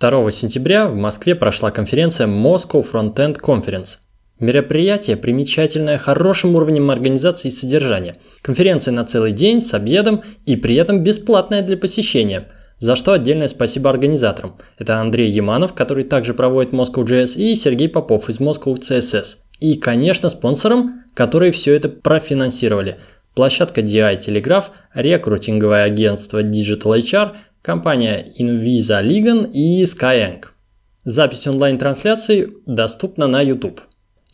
2 сентября в Москве прошла конференция Moscow Frontend Conference. Мероприятие примечательное хорошим уровнем организации и содержания. Конференция на целый день с обедом и при этом бесплатная для посещения – за что отдельное спасибо организаторам. Это Андрей Яманов, который также проводит Moscow.js, и Сергей Попов из Moscow CSS. И, конечно, спонсорам, которые все это профинансировали. Площадка DI Telegraph, рекрутинговое агентство Digital HR, компания Invisa Ligan и Skyeng. Запись онлайн-трансляции доступна на YouTube.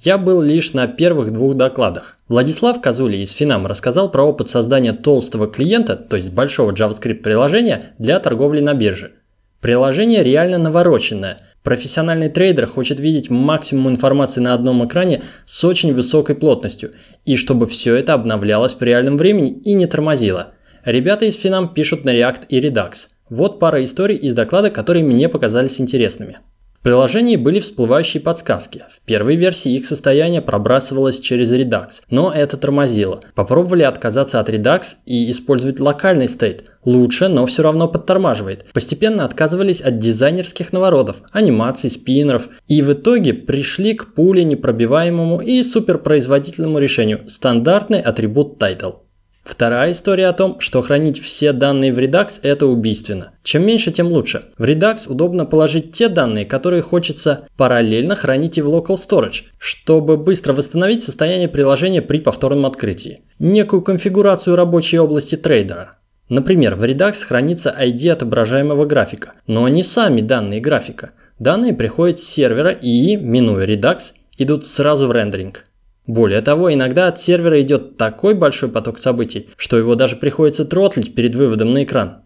Я был лишь на первых двух докладах. Владислав Козули из Финам рассказал про опыт создания толстого клиента, то есть большого JavaScript приложения для торговли на бирже. Приложение реально навороченное. Профессиональный трейдер хочет видеть максимум информации на одном экране с очень высокой плотностью, и чтобы все это обновлялось в реальном времени и не тормозило. Ребята из Финам пишут на React и Redux. Вот пара историй из доклада, которые мне показались интересными приложении были всплывающие подсказки. В первой версии их состояние пробрасывалось через Redux, но это тормозило. Попробовали отказаться от Redux и использовать локальный стейт. Лучше, но все равно подтормаживает. Постепенно отказывались от дизайнерских наворотов, анимаций, спиннеров и в итоге пришли к пуле непробиваемому и суперпроизводительному решению – стандартный атрибут title. Вторая история о том, что хранить все данные в Redux – это убийственно. Чем меньше, тем лучше. В Redux удобно положить те данные, которые хочется параллельно хранить и в Local Storage, чтобы быстро восстановить состояние приложения при повторном открытии. Некую конфигурацию рабочей области трейдера. Например, в Redux хранится ID отображаемого графика, но не сами данные графика. Данные приходят с сервера и, минуя Redux, идут сразу в рендеринг. Более того, иногда от сервера идет такой большой поток событий, что его даже приходится тротлить перед выводом на экран.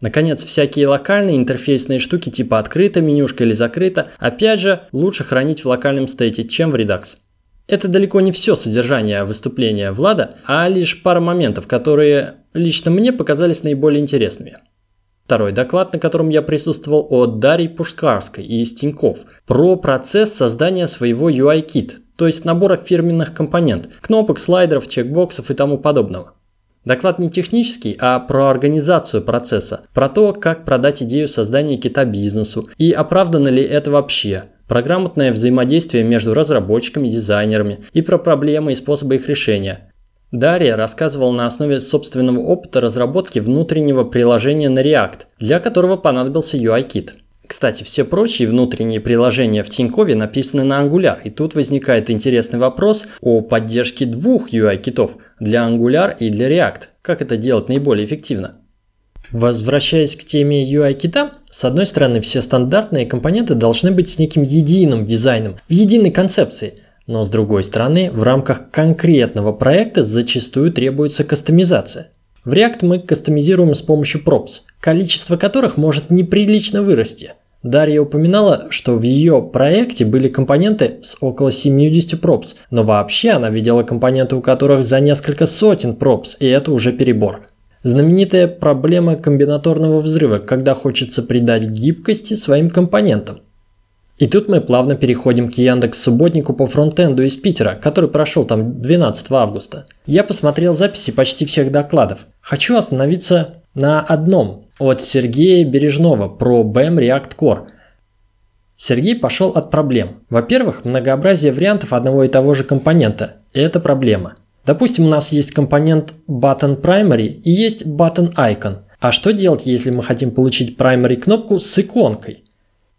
Наконец, всякие локальные интерфейсные штуки типа открыто менюшка или закрыто, опять же, лучше хранить в локальном стейте, чем в Redux. Это далеко не все содержание выступления Влада, а лишь пара моментов, которые лично мне показались наиболее интересными. Второй доклад, на котором я присутствовал от Дарьи Пушкарской из Тиньков, про процесс создания своего UI-кит, то есть набора фирменных компонент, кнопок, слайдеров, чекбоксов и тому подобного. Доклад не технический, а про организацию процесса, про то, как продать идею создания кита бизнесу и оправдано ли это вообще, про грамотное взаимодействие между разработчиками и дизайнерами и про проблемы и способы их решения. Дарья рассказывала на основе собственного опыта разработки внутреннего приложения на React, для которого понадобился UI-кит. Кстати, все прочие внутренние приложения в Тинькове написаны на Angular, и тут возникает интересный вопрос о поддержке двух UI-китов для Angular и для React. Как это делать наиболее эффективно? Возвращаясь к теме UI-кита, с одной стороны, все стандартные компоненты должны быть с неким единым дизайном, в единой концепции, но с другой стороны, в рамках конкретного проекта зачастую требуется кастомизация. В React мы кастомизируем с помощью props, количество которых может неприлично вырасти. Дарья упоминала, что в ее проекте были компоненты с около 70 props, но вообще она видела компоненты, у которых за несколько сотен props, и это уже перебор. Знаменитая проблема комбинаторного взрыва, когда хочется придать гибкости своим компонентам. И тут мы плавно переходим к Яндекс Субботнику по фронтенду из Питера, который прошел там 12 августа. Я посмотрел записи почти всех докладов. Хочу остановиться на одном от Сергея Бережного про BEM React Core. Сергей пошел от проблем. Во-первых, многообразие вариантов одного и того же компонента – это проблема. Допустим, у нас есть компонент button primary и есть button icon. А что делать, если мы хотим получить primary кнопку с иконкой?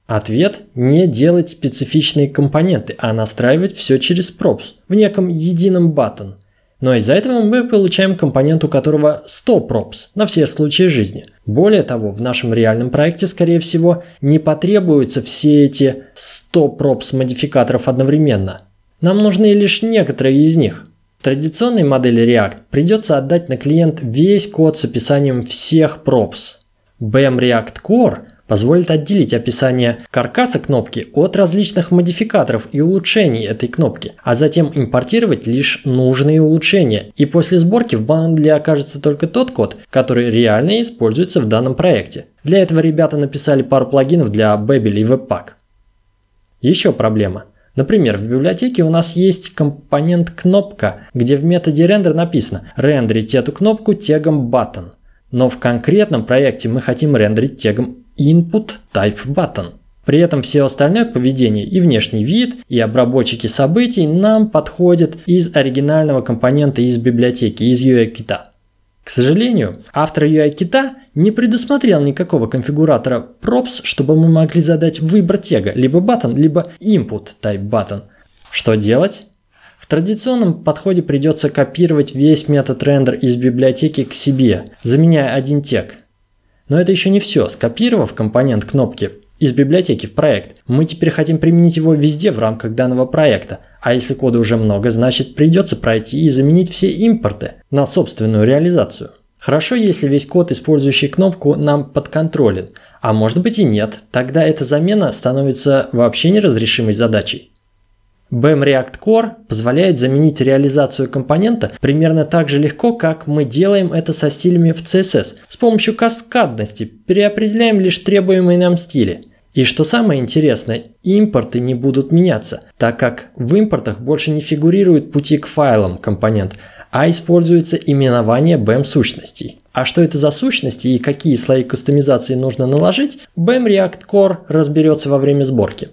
Ответ – не делать специфичные компоненты, а настраивать все через props в неком едином button. Но из-за этого мы получаем компонент, у которого 100 props на все случаи жизни. Более того, в нашем реальном проекте, скорее всего, не потребуются все эти 100 props модификаторов одновременно. Нам нужны лишь некоторые из них. В традиционной модели React придется отдать на клиент весь код с описанием всех props. BM React Core – позволит отделить описание каркаса кнопки от различных модификаторов и улучшений этой кнопки, а затем импортировать лишь нужные улучшения. И после сборки в бандле окажется только тот код, который реально используется в данном проекте. Для этого ребята написали пару плагинов для Babel и Webpack. Еще проблема. Например, в библиотеке у нас есть компонент кнопка, где в методе render написано рендерить эту кнопку тегом button. Но в конкретном проекте мы хотим рендерить тегом input type button. При этом все остальное поведение и внешний вид, и обработчики событий нам подходят из оригинального компонента из библиотеки, из UI-кита. К сожалению, автор UI-кита не предусмотрел никакого конфигуратора props, чтобы мы могли задать выбор тега, либо button, либо input type button. Что делать? В традиционном подходе придется копировать весь метод рендер из библиотеки к себе, заменяя один тег. Но это еще не все. Скопировав компонент кнопки из библиотеки в проект, мы теперь хотим применить его везде в рамках данного проекта. А если кода уже много, значит придется пройти и заменить все импорты на собственную реализацию. Хорошо, если весь код, использующий кнопку, нам подконтролен, а может быть и нет, тогда эта замена становится вообще неразрешимой задачей. BEM React Core позволяет заменить реализацию компонента примерно так же легко, как мы делаем это со стилями в CSS. С помощью каскадности переопределяем лишь требуемые нам стили. И что самое интересное, импорты не будут меняться, так как в импортах больше не фигурируют пути к файлам компонент, а используется именование BEM сущностей. А что это за сущности и какие слои кастомизации нужно наложить, BEM React Core разберется во время сборки.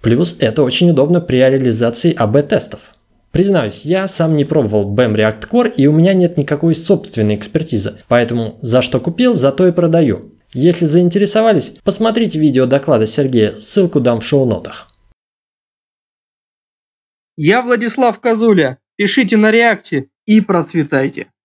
Плюс это очень удобно при реализации АБ-тестов. Признаюсь, я сам не пробовал BEM React Core и у меня нет никакой собственной экспертизы, поэтому за что купил, за то и продаю. Если заинтересовались, посмотрите видео доклада Сергея, ссылку дам в шоу-нотах. Я Владислав Козуля, пишите на реакте и процветайте.